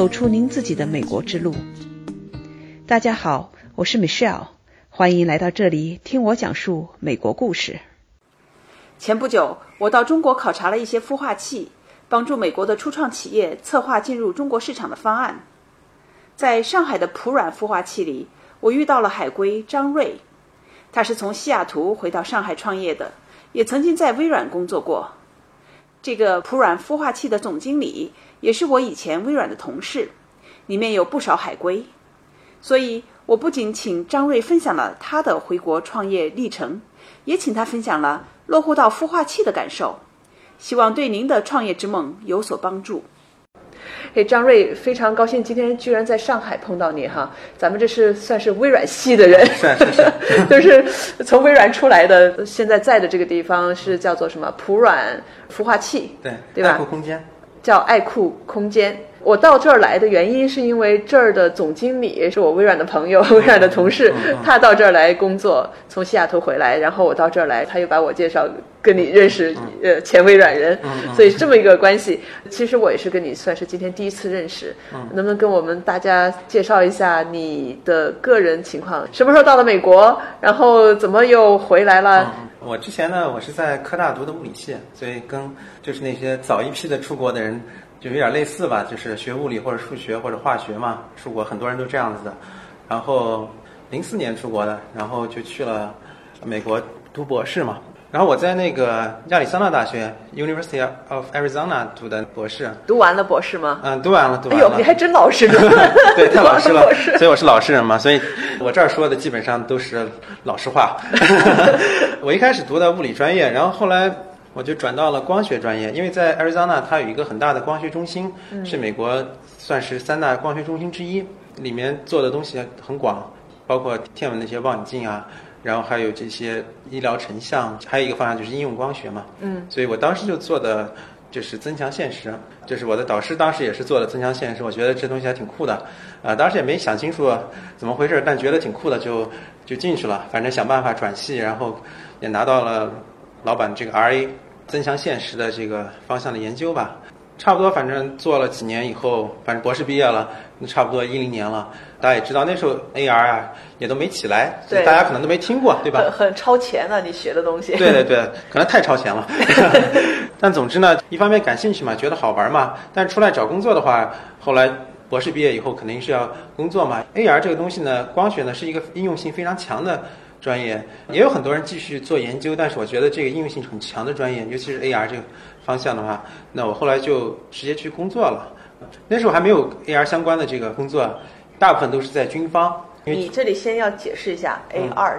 走出您自己的美国之路。大家好，我是 Michelle，欢迎来到这里听我讲述美国故事。前不久，我到中国考察了一些孵化器，帮助美国的初创企业策划进入中国市场的方案。在上海的普软孵化器里，我遇到了海归张瑞，他是从西雅图回到上海创业的，也曾经在微软工作过。这个普软孵化器的总经理也是我以前微软的同事，里面有不少海归，所以我不仅请张瑞分享了他的回国创业历程，也请他分享了。落户到孵化器的感受，希望对您的创业之梦有所帮助。嘿，张瑞，非常高兴今天居然在上海碰到你哈！咱们这是算是微软系的人，是是是，就是从微软出来的。现在在的这个地方是叫做什么？普软孵化器，对对吧？空间叫爱酷空间。我到这儿来的原因是因为这儿的总经理是我微软的朋友，微软的同事，他到这儿来工作，从西雅图回来，然后我到这儿来，他又把我介绍跟你认识，呃，前微软人，所以这么一个关系。其实我也是跟你算是今天第一次认识，能不能跟我们大家介绍一下你的个人情况？什么时候到了美国？然后怎么又回来了？我之前呢，我是在科大读的物理系，所以跟就是那些早一批的出国的人。就有点类似吧，就是学物理或者数学或者化学嘛，出国很多人都这样子的。然后零四年出国的，然后就去了美国读博士嘛。然后我在那个亚利桑那大学 University of Arizona 读的博士。读完了博士吗？嗯，读完了，读完了。哎呦，你还真老实呢。对，太老实了。所以我是老实人嘛，所以我这儿说的基本上都是老实话。我一开始读的物理专业，然后后来。我就转到了光学专业，因为在 Arizona 它有一个很大的光学中心，是美国算是三大光学中心之一，里面做的东西很广，包括天文那些望远镜啊，然后还有这些医疗成像，还有一个方向就是应用光学嘛。嗯，所以我当时就做的就是增强现实，就是我的导师当时也是做的增强现实，我觉得这东西还挺酷的，啊，当时也没想清楚怎么回事，但觉得挺酷的，就就进去了，反正想办法转系，然后也拿到了。老板，这个 R A 增强现实的这个方向的研究吧，差不多，反正做了几年以后，反正博士毕业了，那差不多一零年了。大家也知道，那时候 A R 啊也都没起来，对，大家可能都没听过，对吧？很很超前的，你学的东西。对对对，可能太超前了。但总之呢，一方面感兴趣嘛，觉得好玩嘛。但出来找工作的话，后来博士毕业以后肯定是要工作嘛。A R 这个东西呢，光学呢是一个应用性非常强的。专业也有很多人继续做研究，但是我觉得这个应用性很强的专业，尤其是 AR 这个方向的话，那我后来就直接去工作了。那时候还没有 AR 相关的这个工作，大部分都是在军方。你这里先要解释一下 AR。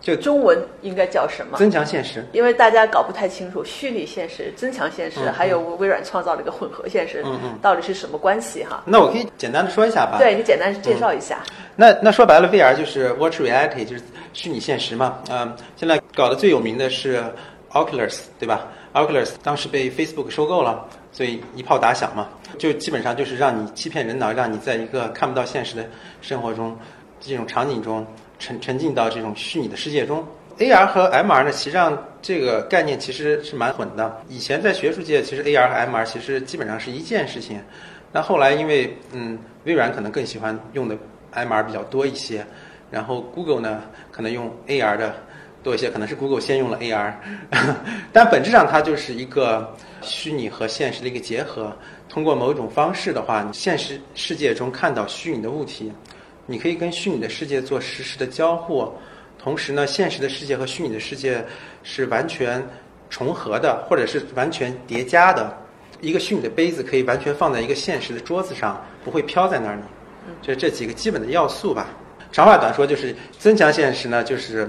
就中文应该叫什么？增强现实。因为大家搞不太清楚虚拟现实、增强现实，还有微软创造了一个混合现实，嗯嗯，到底是什么关系哈？那我可以简单的说一下吧。对你简单介绍一下。那那说白了，VR 就是 Virtual Reality，就是虚拟现实嘛。嗯，现在搞得最有名的是 Oculus，对吧？Oculus 当时被 Facebook 收购了，所以一炮打响嘛，就基本上就是让你欺骗人脑，让你在一个看不到现实的生活中这种场景中。沉沉浸到这种虚拟的世界中，AR 和 MR 呢，实际上这个概念其实是蛮混的。以前在学术界，其实 AR 和 MR 其实基本上是一件事情。那后来因为嗯，微软可能更喜欢用的 MR 比较多一些，然后 Google 呢可能用 AR 的多一些，可能是 Google 先用了 AR，但本质上它就是一个虚拟和现实的一个结合。通过某种方式的话，你现实世界中看到虚拟的物体。你可以跟虚拟的世界做实时的交互，同时呢，现实的世界和虚拟的世界是完全重合的，或者是完全叠加的。一个虚拟的杯子可以完全放在一个现实的桌子上，不会飘在那里。就这几个基本的要素吧。长话短说，就是增强现实呢，就是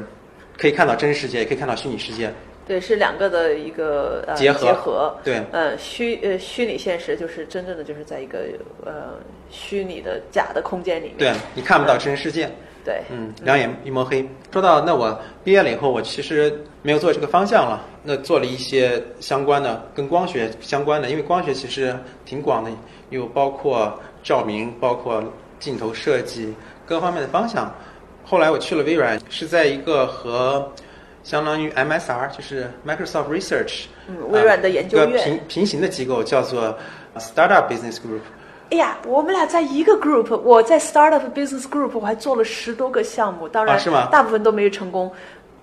可以看到真实世界，也可以看到虚拟世界。对，是两个的一个呃结合。结合。对。呃，虚呃虚拟现实就是真正的就是在一个呃虚拟的假的空间里面。对，你看不到真实世界。对。嗯，两眼一抹黑。说到那我毕业了以后，我其实没有做这个方向了，那做了一些相关的跟光学相关的，因为光学其实挺广的，又包括照明，包括镜头设计各方面的方向。后来我去了微软，是在一个和相当于 MSR 就是 Microsoft Research，嗯，微软的研究院，平平行的机构叫做 Startup Business Group。哎呀，我们俩在一个 group，我在 startup business group，我还做了十多个项目，当然、啊是吗大部分都没有成功。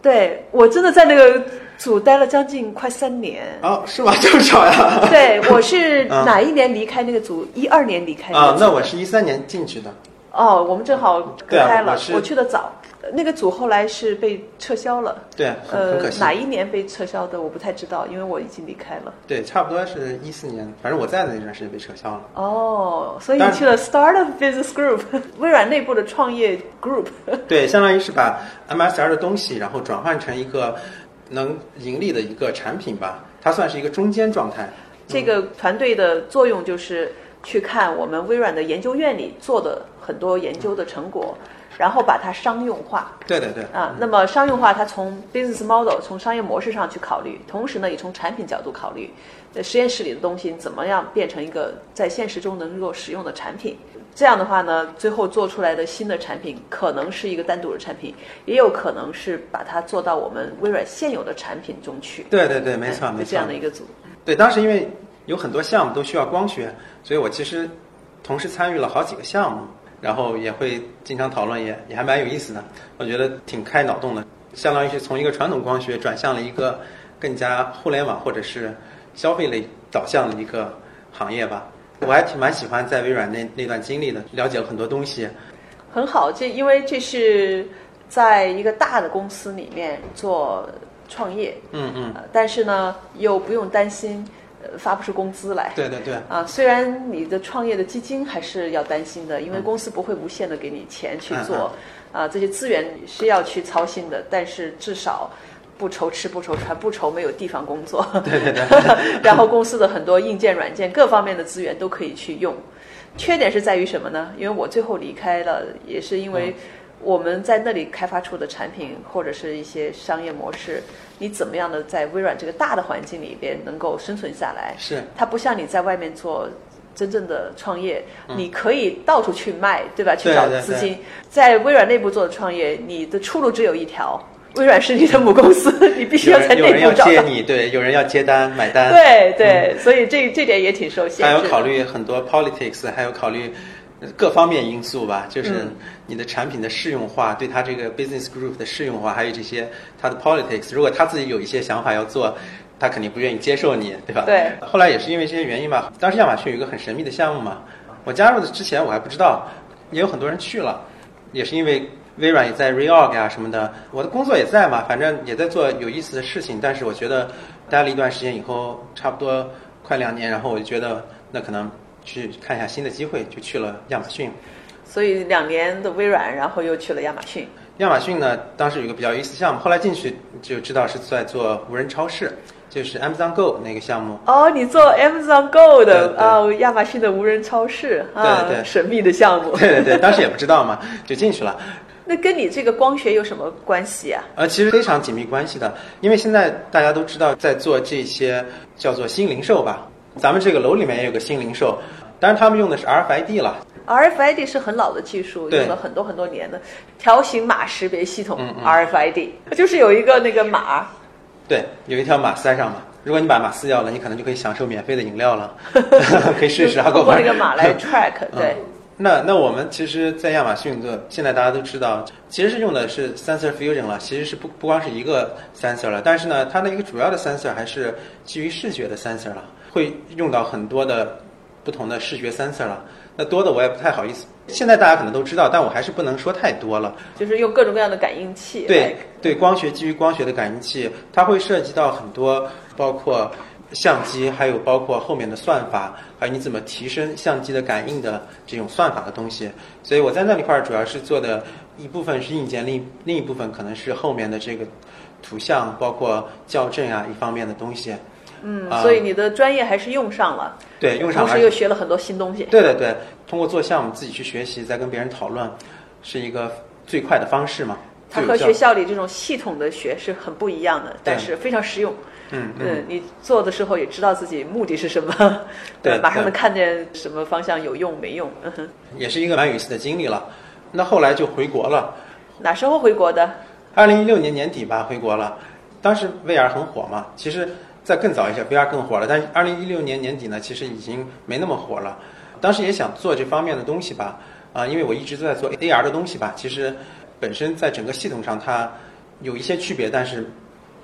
对我真的在那个组待了将近快三年。哦，是吗？这么巧呀？对，我是啊 哪一年离开那个组？一二年离开啊那我是一三年进去的。哦，我们正好隔开了。我是去的早，那个组后来是被撤销了。对，很可，惜。哪一年被撤销的我不太知道，因为我已经离开了。对，差不多是一四年，反正我在的那段时间被撤销了。哦，所以你去了 Startup Business Group，微软内部的创业 group。对，相当于是把 MSR 的东西，然后转换成一个能盈利的一个产品吧，它算是一个中间状态。这个团队的作用就是去看我们微软的研究院里做的很多研究的成果，然后把它商用化。对对对，啊，那么商用化，它从 business model 从商业模式上去考虑，同时呢，也从产品角度考虑，在实验室里的东西怎么样变成一个在现实中能够使用的产品。这样的话呢，最后做出来的新的产品可能是一个单独的产品，也有可能是把它做到我们微软现有的产品中去。对对对，没错没错这样。的一个组。对，当时因为有很多项目都需要光学，所以我其实同时参与了好几个项目，然后也会经常讨论，也也还蛮有意思的。我觉得挺开脑洞的，相当于是从一个传统光学转向了一个更加互联网或者是消费类导向的一个行业吧。我还挺蛮喜欢在微软那那段经历的，了解了很多东西。很好，这因为这是在一个大的公司里面做创业，嗯嗯，呃但是呢又不用担心呃发不出工资来。对对对，啊，虽然你的创业的基金还是要担心的，因为公司不会无限的给你钱去做，啊，这些资源是要去操心的，但是至少不愁吃不愁穿，不愁没有地方工作。对 对对，然后公司的很多硬件、软件各方面的资源都可以去用。缺点是在于什么呢？因为我最后离开了，也是因为我们在那里开发出的产品或者是一些商业模式，你怎么样的在微软这个大的环境里边能够生存下来？是它不像你在外面做真正的创业，你可以到处去卖，对吧？去找对对资金。在微软内部做的创业，你的出路只有一条，微软是你的母公司，你必须要在内部找到。接你，对，有人要接单买单，对对，所以这这点也挺受限制。还有考虑很多 politics，还有考虑各方面因素吧，就是嗯你的产品的适用化，对它这个 business group 的适用化，还有这些它的 politics。如果他自己有一些想法要做，他肯定不愿意接受你，对吧？对。后来也是因为这些原因吧，当时亚马逊有一个很神秘的项目嘛，我加入的之前我还不知道，也有很多人去了，也是因为。微软也在 reorg 啊什么的，我的工作也在嘛，反正也在做有意思的事情。但是我觉得待了一段时间以后，差不多快两年，然后我就觉得那可能去看一下新的机会，就去了亚马逊。所以两年的微软，然后又去了亚马逊。亚马逊呢，当时有一个比较有意思的项目，后来进去就知道是在做无人超市，就是 Amazon Go 那个项目。哦，你做 Amazon Go 的对对哦，亚马逊的无人超市啊，对对神秘的项目。对对对，当时也不知道嘛，就进去了。那跟你这个光学有什么关系啊？呃，其实非常紧密关系的，因为现在大家都知道在做这些叫做新零售吧，咱们这个楼里面也有个新零售，当然他们用的是 RFID 了。RFID 是很老的技术，用了很多很多年的条形码识别系统。嗯嗯 RFID 就是有一个那个码，对，有一条码塞上嘛，如果你把码撕掉了，你可能就可以享受免费的饮料了，可以试试啊，通？过那个码来 track，对。嗯那那我们其实，在亚马逊的现在大家都知道，其实是用的是 sensor fusion 了，其实是不不光是一个 sensor 了，但是呢，它的一个主要的 sensor 还是基于视觉的 sensor 了，会用到很多的不同的视觉 sensor 了。那多的我也不太好意思，现在大家可能都知道，但我还是不能说太多了。就是用各种各样的感应器。对对，光学基于光学的感应器，它会涉及到很多，包括相机，还有包括后面的算法，还有你怎么提升相机的感应的这种算法的东西。所以我在那里块儿主要是做的一部分是硬件，另一另一部分可能是后面的这个图像，包括校正啊一方面的东西。嗯，啊所以你的专业还是用上了，对，用上同时又学了很多新东西。对对对，通过做项目自己去学习，再跟别人讨论，是一个最快的方式嘛。它和学校里这种系统的学是很不一样的，但是非常实用。嗯嗯，你做的时候也知道自己目的是什么，对 马上能看见什么方向有用没用。嗯哼，也是一个蛮有意思的经历了。那后来就回国了。哪时候回国的？二零一六年年底吧，回国了。当时 VR 很火嘛，其实在更早一些，VR 更火了。但是二零一六年年底呢，其实已经没那么火了。当时也想做这方面的东西吧，啊，因为我一直都在做 AR 的东西吧。其实本身在整个系统上它有一些区别，但是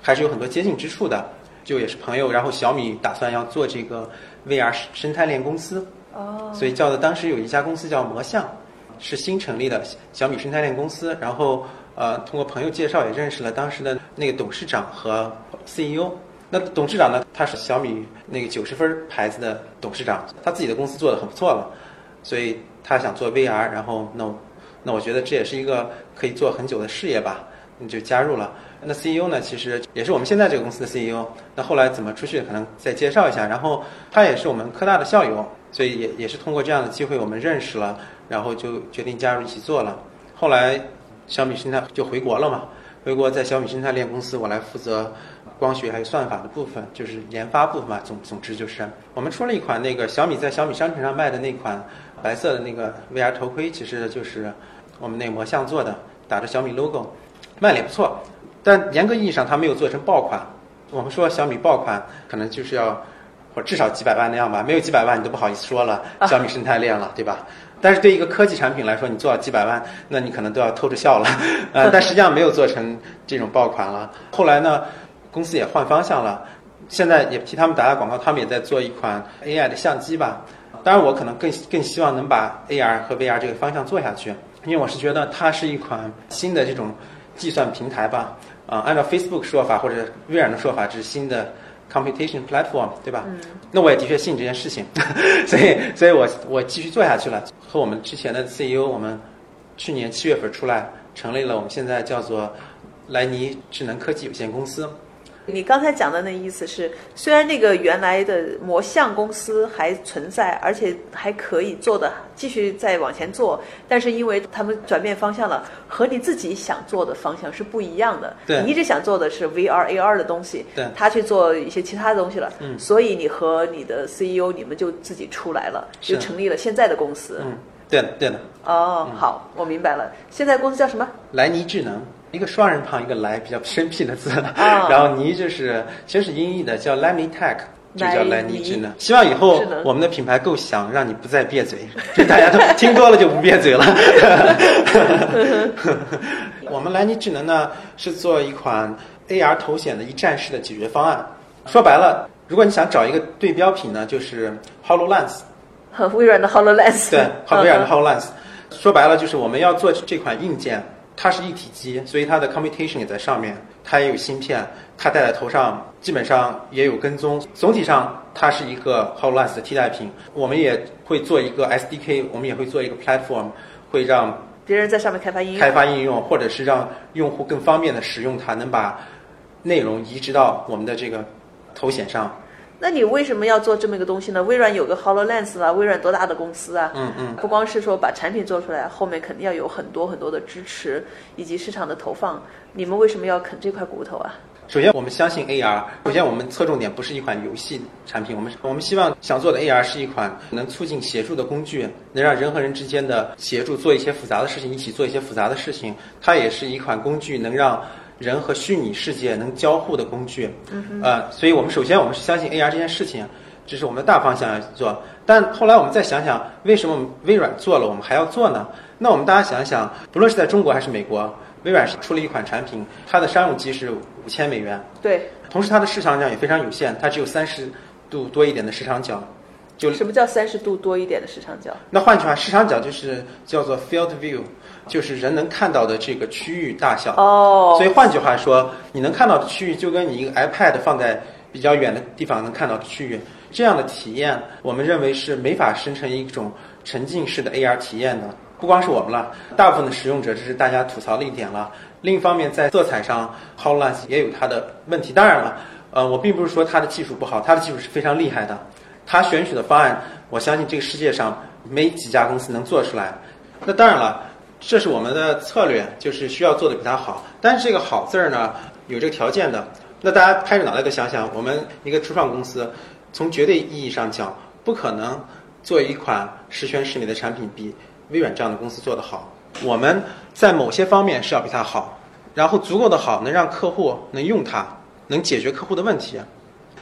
还是有很多接近之处的。就也是朋友，然后小米打算要做这个 VR 生态链公司，哦，所以叫的当时有一家公司叫魔像，是新成立的小米生态链公司。然后呃，通过朋友介绍也认识了当时的那个董事长和 CEO。那董事长呢，他是小米那个九十分牌子的董事长，他自己的公司做的很不错了，所以他想做 VR。然后那那我觉得这也是一个可以做很久的事业吧，你就加入了。那 CEO 呢，其实也是我们现在这个公司的 CEO。那后来怎么出去，可能再介绍一下。然后他也是我们科大的校友，所以也也是通过这样的机会我们认识了，然后就决定加入一起做了。后来小米生态就回国了嘛，回国在小米生态链公司，我来负责光学还有算法的部分，就是研发部分嘛。总总之就是我们出了一款那个小米在小米商城上卖的那款白色的那个 VR 头盔，其实就是我们那魔像做的，打着小米 logo，卖的也不错。但严格意义上，它没有做成爆款。我们说小米爆款，可能就是要，或至少几百万那样吧。没有几百万，你都不好意思说了。小米生态链了，对吧？但是对一个科技产品来说，你做到几百万，那你可能都要偷着笑了。呃，但实际上没有做成这种爆款了。后来呢，公司也换方向了，现在也替他们打打广告，他们也在做一款 AI 的相机吧。当然，我可能更更希望能把 AR 和 VR 这个方向做下去，因为我是觉得它是一款新的这种计算平台吧。啊，按照 Facebook 说法或者微软的说法，这是新的 computation platform，对吧？嗯。那我也的确信这件事情，所以，所以我我继续做下去了。和我们之前的 CEO，我们去年七月份出来，成立了我们现在叫做莱尼智能科技有限公司。你刚才讲的那意思是，虽然那个原来的魔像公司还存在，而且还可以做的继续再往前做，但是因为他们转变方向了，和你自己想做的方向是不一样的。对，你一直想做的是 VR AR 的东西，对，他去做一些其他的东西了。嗯，所以你和你的 CEO 你们就自己出来了，就成立了现在的公司。嗯，对的，对的。哦，好，我明白了。现在公司叫什么？莱尼智能。一个双人旁，一个来比较生僻的字，然后尼就是其实是音译的，叫 l e m i Tech，就叫莱尼智能。希望以后我们的品牌够响，让你不再闭嘴，就大家都听多了就不闭嘴了。我们莱尼智能呢是做一款 AR 头显的一站式的解决方案。说白了，如果你想找一个对标品呢，就是 Hololens，和微软的 Hololens。对，和微软的 Hololens。说白了，就是我们要做这款硬件。它是一体机，所以它的 computation 也在上面，它也有芯片，它戴在头上基本上也有跟踪。总体上，它是一个 Hololens 的替代品。我们也会做一个 SDK，我们也会做一个 platform，会让别人在上面开发应用，开发应用，或者是让用户更方便的使用它，能把内容移植到我们的这个头显上。那你为什么要做这么一个东西呢？微软有个 Hololens 啊，微软多大的公司啊？嗯嗯。不光是说把产品做出来，后面肯定要有很多很多的支持以及市场的投放。你们为什么要啃这块骨头啊？首先，我们相信 AR。首先，我们侧重点不是一款游戏产品，我们我们希望想做的 AR 是一款能促进协助的工具，能让人和人之间的协助做一些复杂的事情，一起做一些复杂的事情。它也是一款工具，能让。人和虚拟世界能交互的工具，嗯呃，所以我们首先我们是相信 AR 这件事情，这是我们的大方向要做。但后来我们再想想，为什么我们微软做了，我们还要做呢？那我们大家想想，不论是在中国还是美国，微软是出了一款产品，它的商用机是五千美元，对，同时它的市场量也非常有限，它只有三十度多一点的市场角。就什么叫三十度多一点的市场角？那换句话，市场角就是叫做 field view，就是人能看到的这个区域大小。哦。所以换句话说，你能看到的区域就跟你一个 iPad 放在比较远的地方能看到的区域，这样的体验，我们认为是没法生成一种沉浸式的 AR 体验的。不光是我们了，大部分的使用者这是大家吐槽的一点了。另一方面，在色彩上，Hololens 也有它的问题。当然了，呃，我并不是说它的技术不好，它的技术是非常厉害的。它选取的方案，我相信这个世界上没几家公司能做出来。那当然了，这是我们的策略，就是需要做的比它好。但是这个好字儿呢，有这个条件的。那大家拍着脑袋都想想，我们一个初创公司，从绝对意义上讲，不可能做一款十全十美的产品比微软这样的公司做得好。我们在某些方面是要比它好，然后足够的好，能让客户能用它，能解决客户的问题。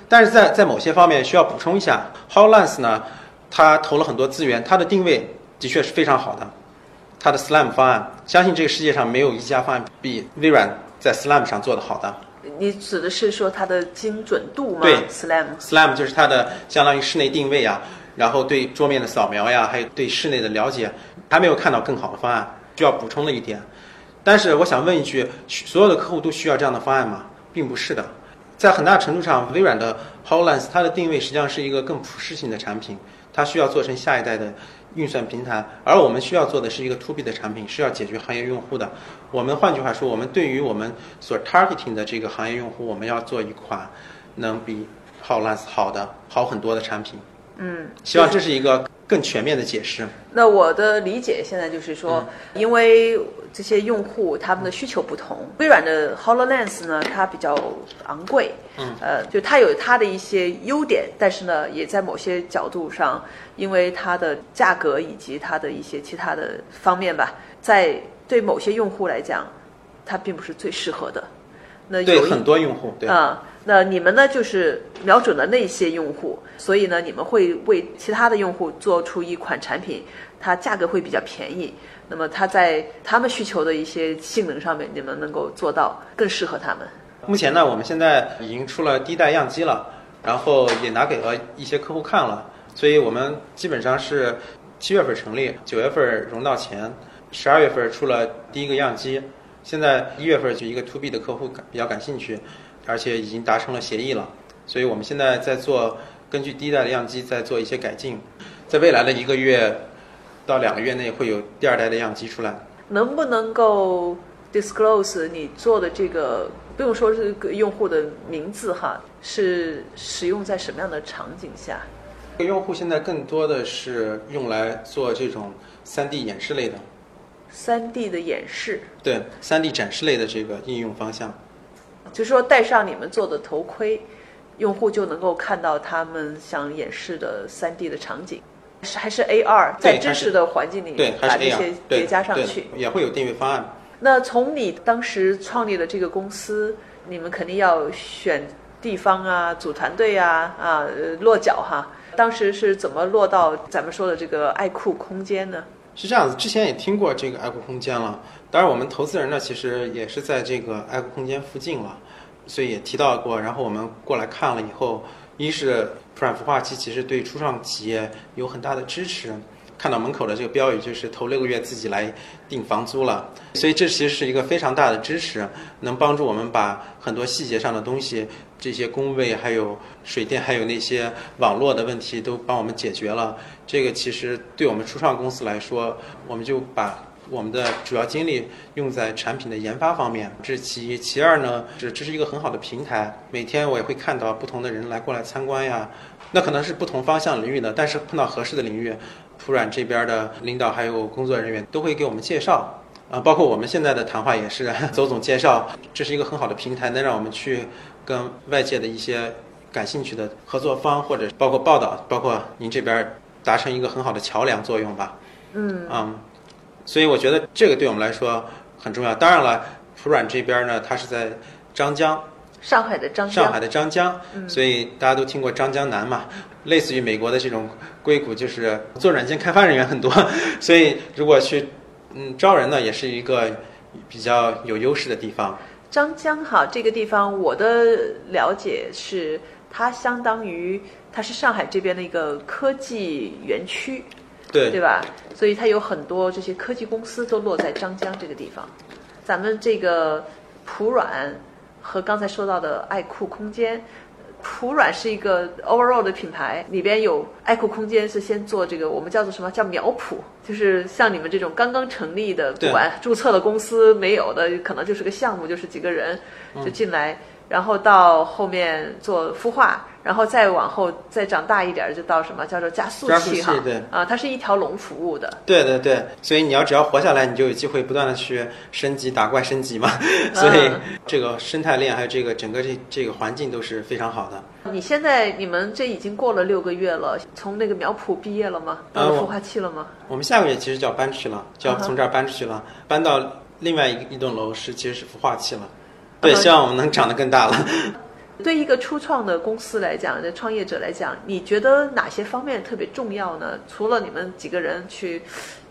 但是在在某些方面需要补充一下，Hololens 呢，他投了很多资源，他的定位的确是非常好的。他的 SLAM 方案，相信这个世界上没有一家方案比微软在 SLAM 上做的好的。你指的是说它的精准度吗？对，SLAM。SLAM 就是它的相当于室内定位啊，然后对桌面的扫描呀，还有对室内的了解，还没有看到更好的方案，需要补充的一点。但是我想问一句，所有的客户都需要这样的方案吗？并不是的，在很大程度上，微软的 HoloLens 它的定位实际上是一个更普适性的产品，它需要做成下一代的运算平台，而我们需要做的是一个 to B 的产品，是要解决行业用户的。我们换句话说，我们对于我们所 targeting 的这个行业用户，我们要做一款能比 HoloLens 好的好很多的产品。嗯，希望这是一个更全面的解释。那我的理解现在就是说，嗯因为这些用户他们的需求不同，微软的 Hololens 呢，它比较昂贵，嗯，呃，就它有它的一些优点，但是呢，也在某些角度上，因为它的价格以及它的一些其他的方面吧，在对某些用户来讲，它并不是最适合的。那对有一很多用户，对，啊、那你们呢就是瞄准了那些用户，所以呢，你们会为其他的用户做出一款产品，它价格会比较便宜。那么它在他们需求的一些性能上面，你们能够做到更适合他们。目前呢，我们现在已经出了第一代样机了，然后也拿给了一些客户看了，所以我们基本上是七月份成立，九月份融到钱，十二月份出了第一个样机，现在一月份就一个 to B 的客户感比较感兴趣，而且已经达成了协议了，所以我们现在在做根据第一代的样机在做一些改进，在未来的一个月到两个月内会有第二代的样机出来。能不能够 disclose 你做的这个，不用说这个用户的名字哈，是使用在什么样的场景下？用户现在更多的是用来做这种 3D 演示类的，三 D 的演示，对 3D 展示类的这个应用方向。就是说戴上你们做的头盔，用户就能够看到他们想演示的 3D 的场景，是还是 AR 在真实的环境里对，还是把这些叠加上去。也会有订阅方案。那从你当时创立的这个公司，你们肯定要选地方啊、组团队啊、啊呃落脚哈。当时是怎么落到咱们说的这个爱酷空间呢？是这样子，之前也听过这个爱酷空间了。当然，我们投资人呢，其实也是在这个爱酷空间附近了，所以也提到过。然后我们过来看了以后，一是普软孵化器其实对初创企业有很大的支持。看到门口的这个标语，就是头六个月自己来定房租了，所以这其实是一个非常大的支持，能帮助我们把很多细节上的东西，这些工位、还有水电、还有那些网络的问题都帮我们解决了。这个其实对我们初创公司来说，我们就把我们的主要精力用在产品的研发方面，这是其一。其二呢，是这是一个很好的平台，每天我也会看到不同的人来过来参观呀。那可能是不同方向领域的，但是碰到合适的领域，普软这边的领导还有工作人员都会给我们介绍。啊，包括我们现在的谈话也是邹总介绍，这是一个很好的平台，能让我们去跟外界的一些感兴趣的合作方，或者包括报道，包括您这边达成一个很好的桥梁作用吧。嗯嗯，所以我觉得这个对我们来说很重要。当然了，普软这边呢，它是在张江，上海的张江，上海的张江，所以大家都听过张江南嘛，类似于美国的这种硅谷，就是做软件开发人员很多，所以如果去嗯招人呢，也是一个比较有优势的地方。张江哈这个地方，我的了解是它相当于它是上海这边的一个科技园区，对对吧？所以它有很多这些科技公司都落在张江这个地方。咱们这个普软和刚才说到的爱酷空间，普软是一个 overall 的品牌，里边有爱酷空间是先做这个我们叫做什么叫苗圃，就是像你们这种刚刚成立的，不管注册的公司没有的，可能就是个项目，就是几个人就进来。然后到后面做孵化，然后再往后再长大一点，就到什么叫做加速加速器哈？器对啊，它是一条龙服务的。对对对，所以你要只要活下来，你就有机会不断的去升级打怪升级嘛。所以这个生态链还有这个整个这这个环境都是非常好的。你现在你们这已经过了六个月了，从那个苗圃毕业了吗？到了孵化器了吗？我们下个月其实就要搬出去了，就要从这儿搬出去了，搬到另外一一栋楼是其实是孵化器了。对，嗯哼希望我们能长得更大了。对一个初创的公司来讲，的创业者来讲，你觉得哪些方面特别重要呢？除了你们几个人去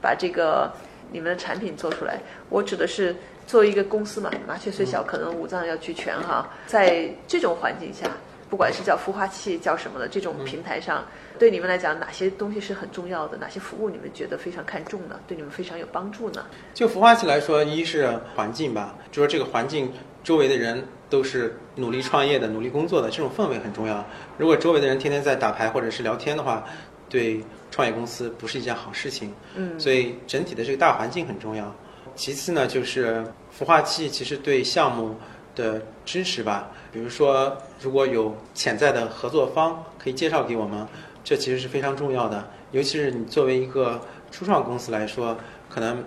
把这个你们的产品做出来，我指的是作为一个公司嘛，麻雀虽小，可能五脏要俱全哈。在这种环境下，不管是叫孵化器叫什么的这种平台上，对你们来讲，哪些东西是很重要的？哪些服务你们觉得非常看重呢？对你们非常有帮助呢？就孵化器来说，一是环境吧，就说这个环境周围的人。都是努力创业的、努力工作的，这种氛围很重要。如果周围的人天天在打牌或者是聊天的话，对创业公司不是一件好事情。嗯，所以整体的这个大环境很重要。其次呢，就是孵化器其实对项目的支持吧，比如说如果有潜在的合作方可以介绍给我们，这其实是非常重要的。尤其是你作为一个初创公司来说，可能。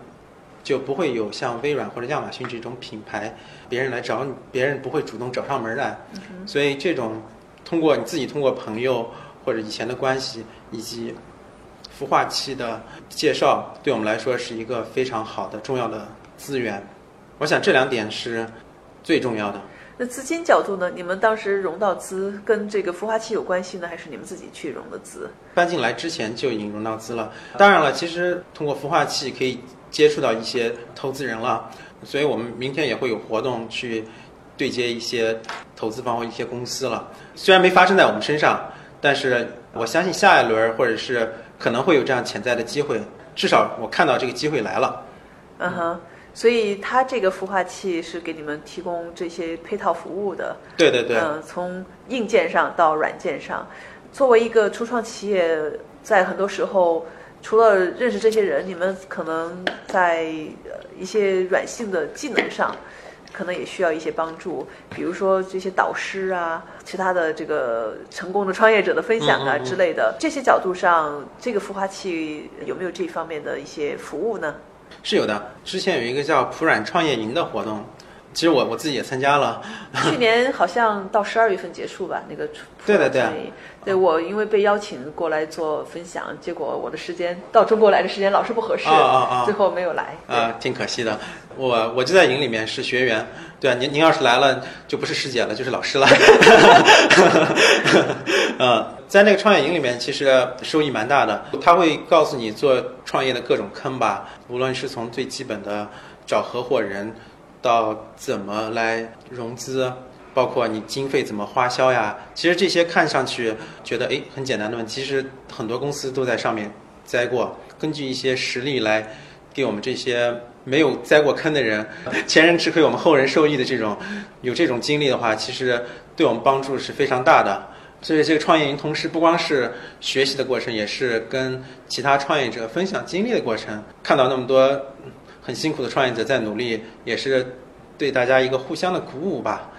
就不会有像微软或者亚马逊这种品牌，别人来找你，别人不会主动找上门来。所以这种通过你自己通过朋友或者以前的关系以及孵化器的介绍，对我们来说是一个非常好的重要的资源。我想这两点是最重要的。那资金角度呢？你们当时融到资跟这个孵化器有关系呢，还是你们自己去融的资？搬进来之前就已经融到资了。当然了，其实通过孵化器可以。接触到一些投资人了，所以我们明天也会有活动去对接一些投资方或一些公司了。虽然没发生在我们身上，但是我相信下一轮或者是可能会有这样潜在的机会。至少我看到这个机会来了。嗯哼，所以它这个孵化器是给你们提供这些配套服务的。对对对。嗯，从硬件上到软件上，作为一个初创企业，在很多时候。除了认识这些人，你们可能在一些软性的技能上，可能也需要一些帮助，比如说这些导师啊，其他的这个成功的创业者的分享啊之类的。这些角度上，这个孵化器有没有这方面的一些服务呢？是有的，之前有一个叫普软创业营的活动。其实我我自己也参加了，去年好像到十二月份结束吧，那个对对对，对我因为被邀请过来做分享，结果我的时间到中国来的时间老是不合适，啊啊啊，最后没有来，啊，挺可惜的。我我就在营里面是学员，对啊，您您要是来了就不是师姐了，就是老师了。嗯，在那个创业营里面，其实收益蛮大的，他会告诉你做创业的各种坑吧，无论是从最基本的找合伙人。到怎么来融资，包括你经费怎么花销呀？其实这些看上去觉得诶很简单的问题，其实很多公司都在上面栽过。根据一些实例来给我们这些没有栽过坑的人，前人吃亏我们后人受益的这种有这种经历的话，其实对我们帮助是非常大的。所以这个创业营同时不光是学习的过程，也是跟其他创业者分享经历的过程，看到那么多。很辛苦的创业者在努力，也是对大家一个互相的鼓舞吧。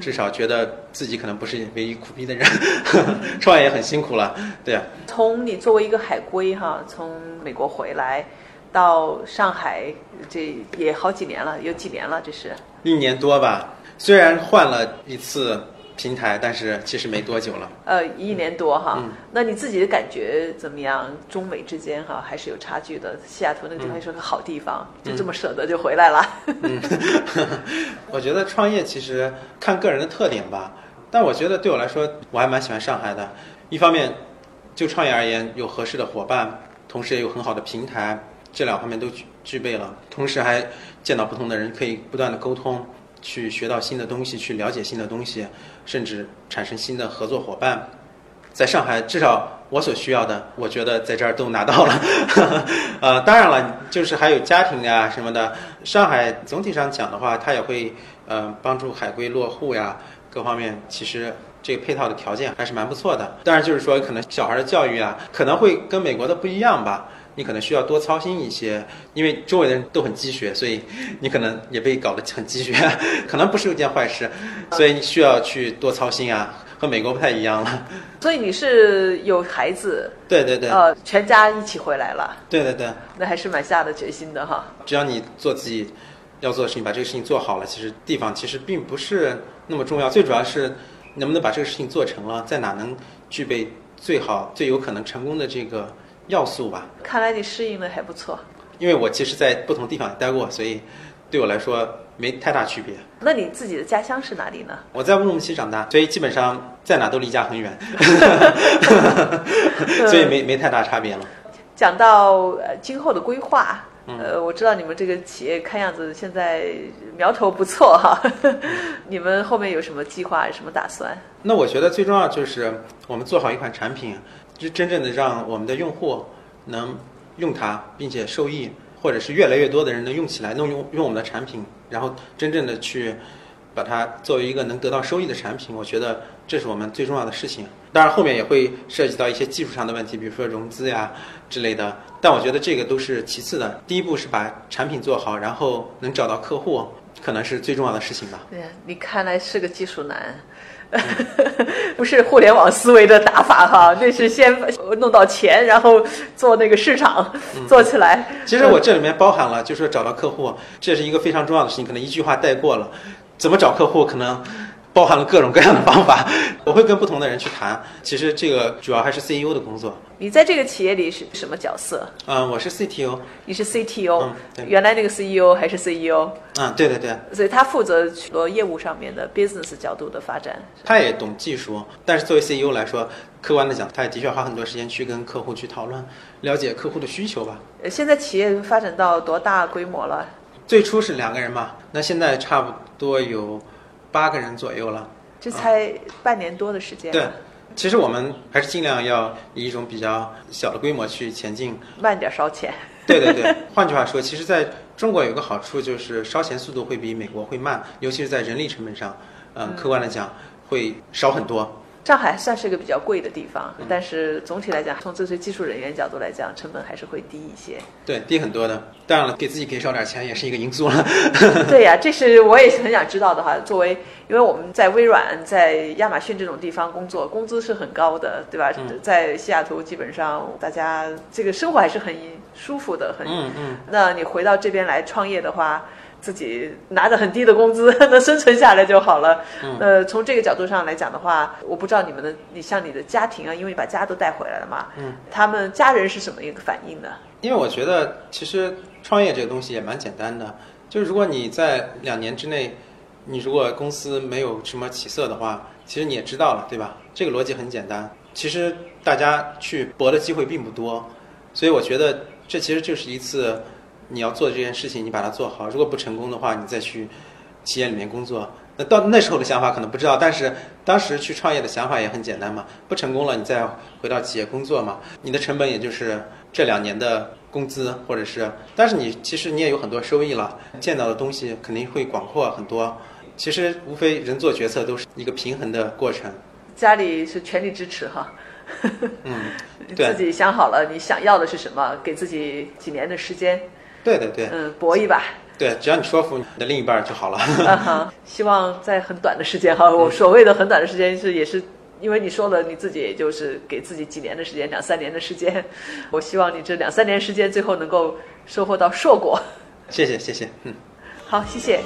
至少觉得自己可能不是唯一苦逼的人，创业也很辛苦了。对啊。从你作为一个海归哈，从美国回来到上海，这也好几年了，有几年了？这是一年多吧。虽然换了一次。平台，但是其实没多久了。呃，一年多哈，那你自己的感觉怎么样？中美之间哈还是有差距的。西雅图那个地方是个好地方，就这么舍得就回来了。嗯，我觉得创业其实看个人的特点吧，但我觉得对我来说，我还蛮喜欢上海的。一方面，就创业而言，有合适的伙伴，同时也有很好的平台，这两方面都具具备了。同时还见到不同的人，可以不断的沟通。去学到新的东西，去了解新的东西，甚至产生新的合作伙伴。在上海，至少我所需要的，我觉得在这儿都拿到了。呃，当然了，就是还有家庭啊什么的。上海总体上讲的话，它也会呃帮助海归落户呀，各方面其实这个配套的条件还是蛮不错的。当然，就是说可能小孩的教育啊，可能会跟美国的不一样吧。你可能需要多操心一些，因为周围的人都很积雪，所以你可能也被搞得很积雪，可能不是一件坏事，所以你需要去多操心啊，和美国不太一样了。所以你是有孩子，对对对，呃，全家一起回来了，对对对，那还是蛮下的决心的哈。只要你做自己要做的事情，把这个事情做好了，其实地方其实并不是那么重要，最主要是能不能把这个事情做成了，在哪能具备最好、最有可能成功的这个。要素吧，看来你适应的还不错。因为我其实，在不同地方待过，所以对我来说没太大区别。那你自己的家乡是哪里呢？我在乌鲁木齐长大，所以基本上在哪都离家很远，所以没没太大差别了。讲到呃今后的规划，呃，我知道你们这个企业看样子现在苗头不错哈，你们后面有什么计划，有什么打算？那我觉得最重要就是我们做好一款产品，就真正的让我们的用户能用它，并且受益，或者是越来越多的人能用起来，能用用我们的产品，然后真正的去把它作为一个能得到收益的产品，我觉得这是我们最重要的事情。当然后面也会涉及到一些技术上的问题，比如说融资呀之类的，但我觉得这个都是其次的。第一步是把产品做好，然后能找到客户，可能是最重要的事情吧。对呀，你看来是个技术男。不是互联网思维的打法哈，那是先弄到钱，然后做那个市场做起来。其实我这里面包含了，就是说找到客户，这是一个非常重要的事情，可能一句话带过了。怎么找客户，可能。包含了各种各样的方法，我会跟不同的人去谈。其实这个主要还是 CEO 的工作。你在这个企业里是什么角色？嗯，我是 CTO。你是 CTO。原来那个 CEO 还是 CEO。嗯，对对对。所以他负责许多业务上面的 business 角度的发展。他也懂技术，但是作为 CEO 来说，客观的讲，他也的确花很多时间去跟客户去讨论，了解客户的需求吧。现在企业发展到多大规模了？最初是两个人嘛，那现在差不多有。八个人左右了，这才半年多的时间。对，其实我们还是尽量要以一种比较小的规模去前进，慢点烧钱。对对对，换句话说，其实在中国有个好处就是烧钱速度会比美国会慢，尤其是在人力成本上，嗯，客观来讲会少很多。上海算是一个比较贵的地方，但是总体来讲，从这些技术人员角度来讲，成本还是会低一些。对，低很多的。当然了，给自己给少点钱也是一个因素了。对呀，这是我也很想知道的哈。作为，因为我们在微软、在亚马逊这种地方工作，工资是很高的，对吧？在西雅图，基本上大家这个生活还是很舒服的，很。嗯嗯。那你回到这边来创业的话。自己拿着很低的工资 能生存下来就好了。呃，从这个角度上来讲的话，我不知道你们的，你像你的家庭啊，因为你把家都带回来了嘛，嗯，他们家人是什么一个反应呢？因为我觉得其实创业这个东西也蛮简单的，就是如果你在两年之内，你如果公司没有什么起色的话，其实你也知道了，对吧？这个逻辑很简单。其实大家去搏的机会并不多，所以我觉得这其实就是一次。你要做这件事情，你把它做好。如果不成功的话，你再去企业里面工作。那到那时候的想法可能不知道，但是当时去创业的想法也很简单嘛。不成功了，你再回到企业工作嘛。你的成本也就是这两年的工资，或者是，但是你其实你也有很多收益了，见到的东西肯定会广阔很多。其实无非人做决策都是一个平衡的过程。家里是全力支持哈。嗯，自己想好了你想要的是什么，给自己几年的时间。对对对，嗯，搏一把。对，只要你说服你的另一半就好了。希望在很短的时间哈，我所谓的很短的时间是也是，因为你说了你自己也就是给自己几年的时间，两三年的时间。我希望你这两三年时间最后能够收获到硕果。谢谢谢谢，嗯，好，谢谢。